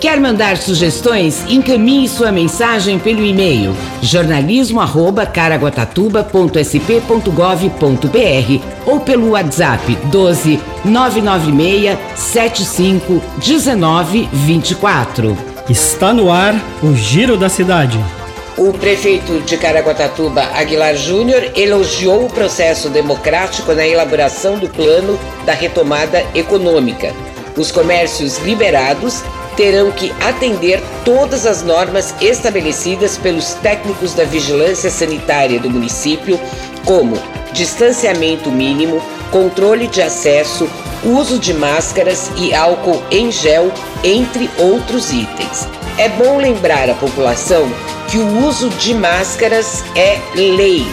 Quer mandar sugestões? Encaminhe sua mensagem pelo e-mail jornalismo@caraguatatuba.sp.gov.br ou pelo WhatsApp 12 996 75 19 24. Está no ar o Giro da Cidade. O prefeito de Caraguatatuba, Aguilar Júnior, elogiou o processo democrático na elaboração do plano da retomada econômica. Os comércios liberados terão que atender todas as normas estabelecidas pelos técnicos da vigilância sanitária do município, como distanciamento mínimo, controle de acesso, uso de máscaras e álcool em gel, entre outros itens. É bom lembrar à população que o uso de máscaras é lei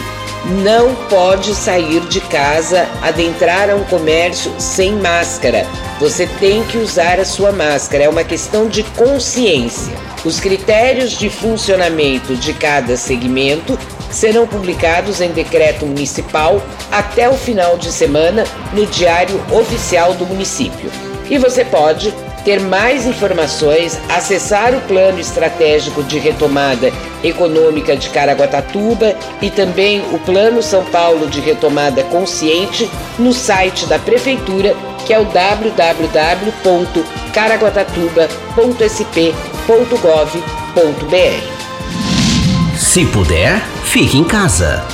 não pode sair de casa, adentrar a um comércio sem máscara. Você tem que usar a sua máscara, é uma questão de consciência. Os critérios de funcionamento de cada segmento serão publicados em decreto municipal até o final de semana no Diário Oficial do Município. E você pode ter mais informações, acessar o Plano Estratégico de Retomada Econômica de Caraguatatuba e também o Plano São Paulo de Retomada Consciente no site da Prefeitura, que é o www.caraguatatuba.sp.gov.br. Se puder, fique em casa.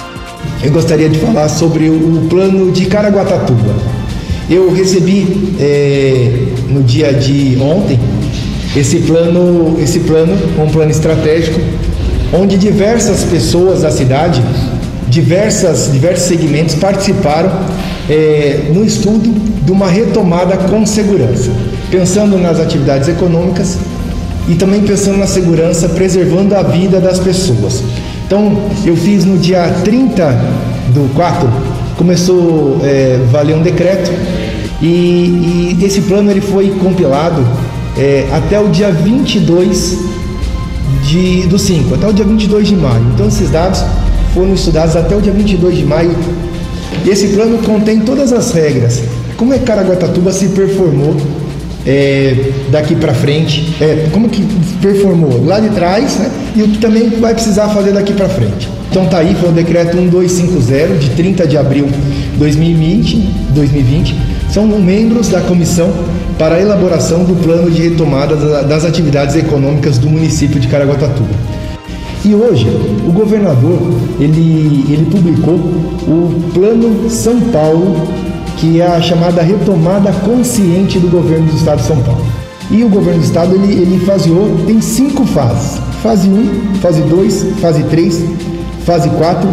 Eu gostaria de falar sobre o plano de Caraguatatuba. Eu recebi é, no dia de ontem esse plano, esse plano, um plano estratégico, onde diversas pessoas da cidade, diversas, diversos segmentos participaram é, no estudo de uma retomada com segurança, pensando nas atividades econômicas e também pensando na segurança, preservando a vida das pessoas. Então, eu fiz no dia 30 do 4, começou a é, valer um decreto e, e esse plano ele foi compilado é, até o dia 22 de, do 5, até o dia 22 de maio. Então esses dados foram estudados até o dia 22 de maio. Esse plano contém todas as regras. Como é que Caraguatatuba se performou é, daqui para frente, é, como que performou lá de trás, né? E o que também vai precisar fazer daqui para frente. Então tá aí, foi o decreto 1250 de 30 de abril de 2020, 2020 são membros da comissão para a elaboração do plano de retomada das atividades econômicas do município de Caraguatatuba. E hoje o governador ele, ele publicou o Plano São Paulo, que é a chamada retomada consciente do governo do estado de São Paulo. E o governo do estado ele, ele faseou em cinco fases: fase 1, fase 2, fase 3, fase 4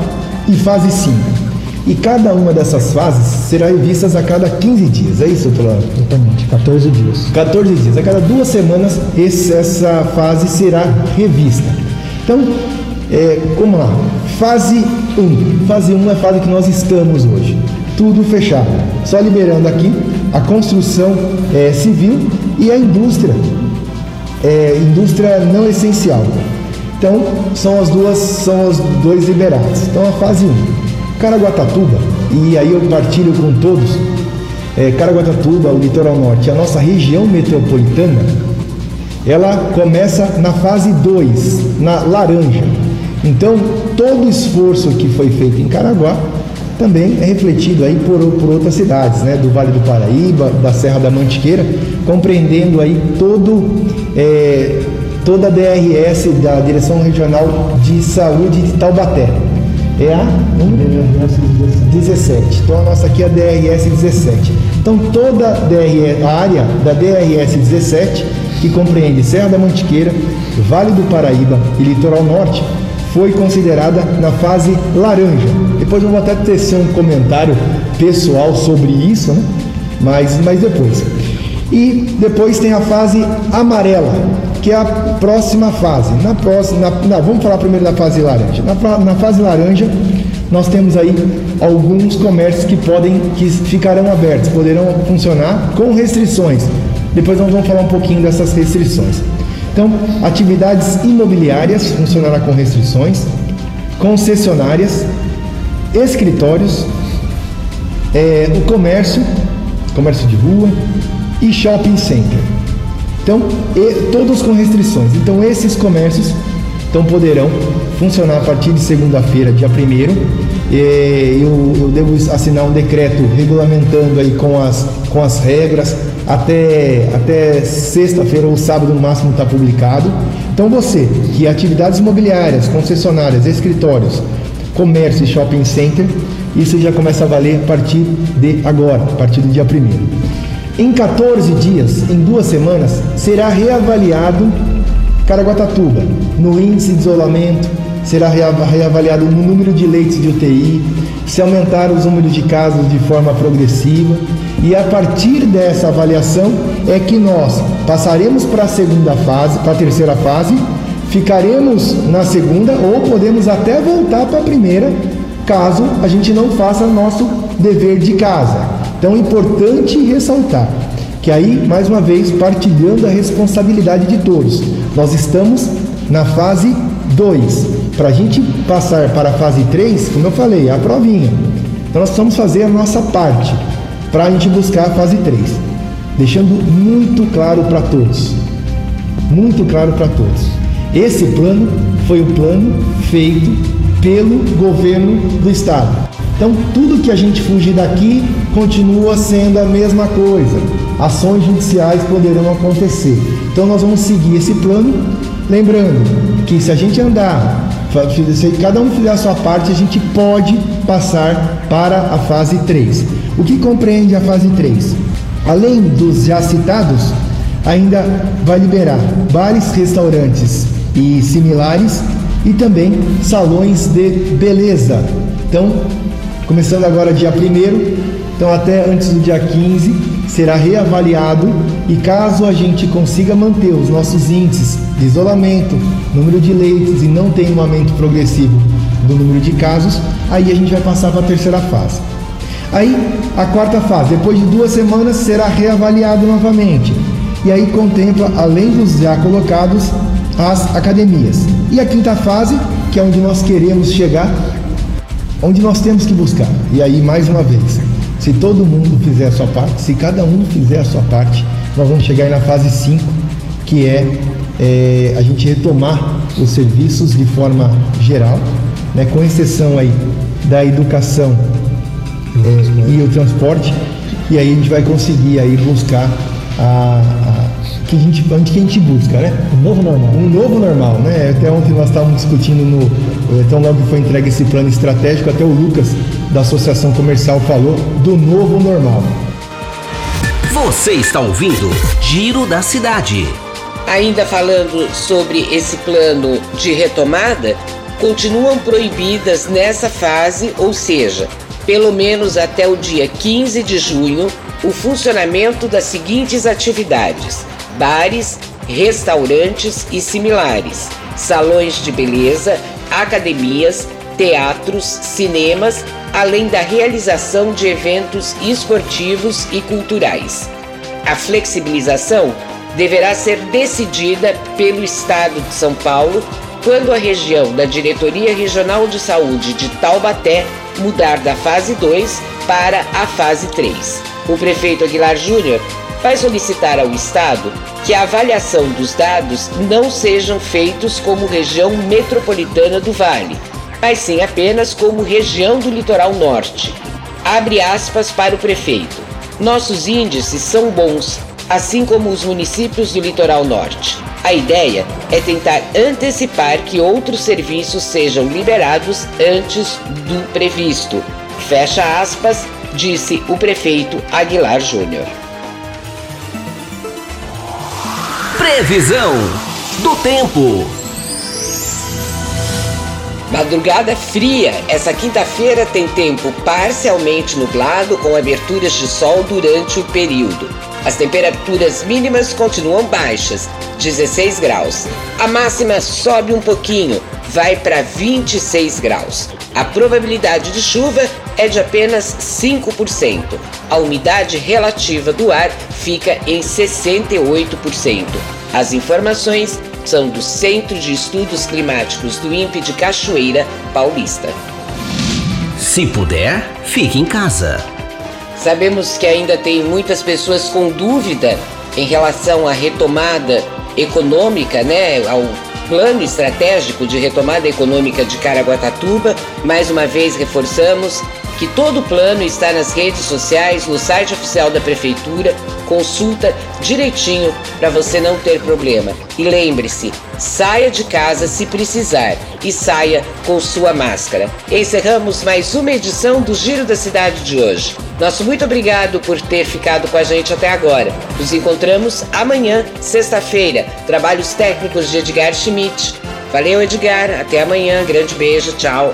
e fase 5. E cada uma dessas fases será revista a cada 15 dias, é isso, Flávio? Exatamente, 14 dias. 14 dias. A cada duas semanas esse, essa fase será revista. Então, é, vamos lá. Fase 1. Fase 1 é a fase que nós estamos hoje. Tudo fechado. Só liberando aqui a construção é, civil e a indústria. É, indústria não essencial. Então, são as duas, são os dois liberados. Então, a fase 1. Caraguatatuba, e aí eu partilho com todos, é, Caraguatatuba, o litoral norte, a nossa região metropolitana, ela começa na fase 2, na laranja. Então, todo o esforço que foi feito em Caraguá também é refletido aí por, por outras cidades, né? Do Vale do Paraíba, da Serra da Mantiqueira, compreendendo aí todo, é, toda a DRS da Direção Regional de Saúde de Taubaté é a DRS 17. Então a nossa aqui é a DRS 17. Então toda a, área da DRS 17, que compreende Serra da Mantiqueira, Vale do Paraíba e Litoral Norte, foi considerada na fase laranja. Depois eu vou até tecer um comentário pessoal sobre isso, né? mas, mas depois. E depois tem a fase amarela, que é a próxima fase. Na próxima, na, vamos falar primeiro da fase laranja. Na, na fase laranja nós temos aí alguns comércios que podem, que ficarão abertos, poderão funcionar com restrições. Depois nós vamos falar um pouquinho dessas restrições. Então, atividades imobiliárias funcionará com restrições, concessionárias, escritórios, é, o comércio, comércio de rua e shopping center. Então, e, todos com restrições. Então, esses comércios então poderão funcionar a partir de segunda-feira, dia 1 eu, eu devo assinar um decreto regulamentando aí com as, com as regras até, até sexta-feira ou sábado no máximo está publicado. Então você que atividades imobiliárias, concessionárias, escritórios, comércio e shopping center, isso já começa a valer a partir de agora, a partir do dia 1 Em 14 dias, em duas semanas, será reavaliado Caraguatatuba, no índice de isolamento, será reavaliado no número de leitos de UTI, se aumentar os números de casos de forma progressiva, e a partir dessa avaliação é que nós passaremos para a segunda fase, para a terceira fase, ficaremos na segunda ou podemos até voltar para a primeira, caso a gente não faça nosso dever de casa. Então é importante ressaltar que aí, mais uma vez, partilhando a responsabilidade de todos. Nós estamos na fase 2. Para a gente passar para a fase 3, como eu falei, a provinha. Então nós precisamos fazer a nossa parte para a gente buscar a fase 3. Deixando muito claro para todos. Muito claro para todos. Esse plano foi o plano feito pelo governo do estado. Então, tudo que a gente fugir daqui continua sendo a mesma coisa. Ações judiciais poderão acontecer. Então, nós vamos seguir esse plano, lembrando que se a gente andar, se cada um fizer a sua parte, a gente pode passar para a fase 3. O que compreende a fase 3? Além dos já citados, ainda vai liberar bares, restaurantes e similares e também salões de beleza. Então, começando agora dia 1 então até antes do dia 15 será reavaliado e caso a gente consiga manter os nossos índices de isolamento, número de leitos e não tenha um aumento progressivo do número de casos, aí a gente vai passar para a terceira fase. Aí a quarta fase, depois de duas semanas, será reavaliado novamente. E aí contempla, além dos já colocados, as academias. E a quinta fase, que é onde nós queremos chegar, onde nós temos que buscar. E aí, mais uma vez, se todo mundo fizer a sua parte, se cada um fizer a sua parte, nós vamos chegar aí na fase 5, que é, é, a gente retomar os serviços de forma geral, né, com exceção aí da educação é, e o transporte, e aí a gente vai conseguir aí buscar a, a que a gente, onde que a gente busca, né? Um novo normal. Um novo normal, né? Até ontem nós estávamos discutindo no. Então logo foi entregue esse plano estratégico, até o Lucas da Associação Comercial falou do novo normal. Você está ouvindo Giro da Cidade. Ainda falando sobre esse plano de retomada, continuam proibidas nessa fase, ou seja, pelo menos até o dia 15 de junho, o funcionamento das seguintes atividades: bares, restaurantes e similares, salões de beleza, academias, teatros, cinemas, além da realização de eventos esportivos e culturais. A flexibilização deverá ser decidida pelo Estado de São Paulo quando a região da Diretoria Regional de Saúde de Taubaté mudar da fase 2 para a fase 3. O prefeito Aguilar Júnior vai solicitar ao Estado que a avaliação dos dados não sejam feitos como região metropolitana do Vale, mas sim apenas como região do litoral norte. Abre aspas para o prefeito. Nossos índices são bons, assim como os municípios do litoral norte. A ideia é tentar antecipar que outros serviços sejam liberados antes do previsto. Fecha aspas, disse o prefeito Aguilar Júnior. Previsão do tempo. Madrugada fria. Essa quinta-feira tem tempo parcialmente nublado com aberturas de sol durante o período. As temperaturas mínimas continuam baixas, 16 graus. A máxima sobe um pouquinho, vai para 26 graus. A probabilidade de chuva é de apenas 5%. A umidade relativa do ar fica em 68%. As informações são do Centro de Estudos Climáticos do INPE de Cachoeira Paulista. Se puder, fique em casa. Sabemos que ainda tem muitas pessoas com dúvida em relação à retomada econômica, né, ao plano estratégico de retomada econômica de Caraguatatuba. Mais uma vez reforçamos que todo o plano está nas redes sociais, no site oficial da prefeitura. Consulta direitinho para você não ter problema. E lembre-se, saia de casa se precisar e saia com sua máscara. Encerramos mais uma edição do Giro da Cidade de hoje. Nosso muito obrigado por ter ficado com a gente até agora. Nos encontramos amanhã, sexta-feira. Trabalhos técnicos de Edgar Schmidt. Valeu, Edgar. Até amanhã. Grande beijo. Tchau.